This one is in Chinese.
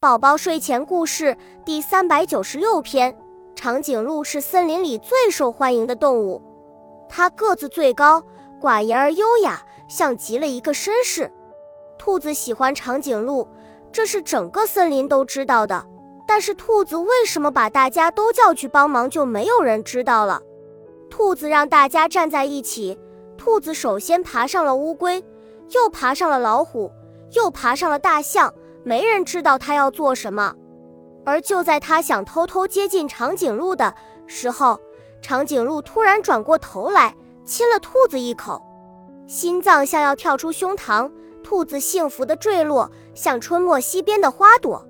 宝宝睡前故事第三百九十六篇：长颈鹿是森林里最受欢迎的动物，它个子最高，寡言而优雅，像极了一个绅士。兔子喜欢长颈鹿，这是整个森林都知道的。但是兔子为什么把大家都叫去帮忙，就没有人知道了。兔子让大家站在一起，兔子首先爬上了乌龟，又爬上了老虎，又爬上了大象。没人知道他要做什么，而就在他想偷偷接近长颈鹿的时候，长颈鹿突然转过头来亲了兔子一口，心脏像要跳出胸膛，兔子幸福的坠落，像春末溪边的花朵。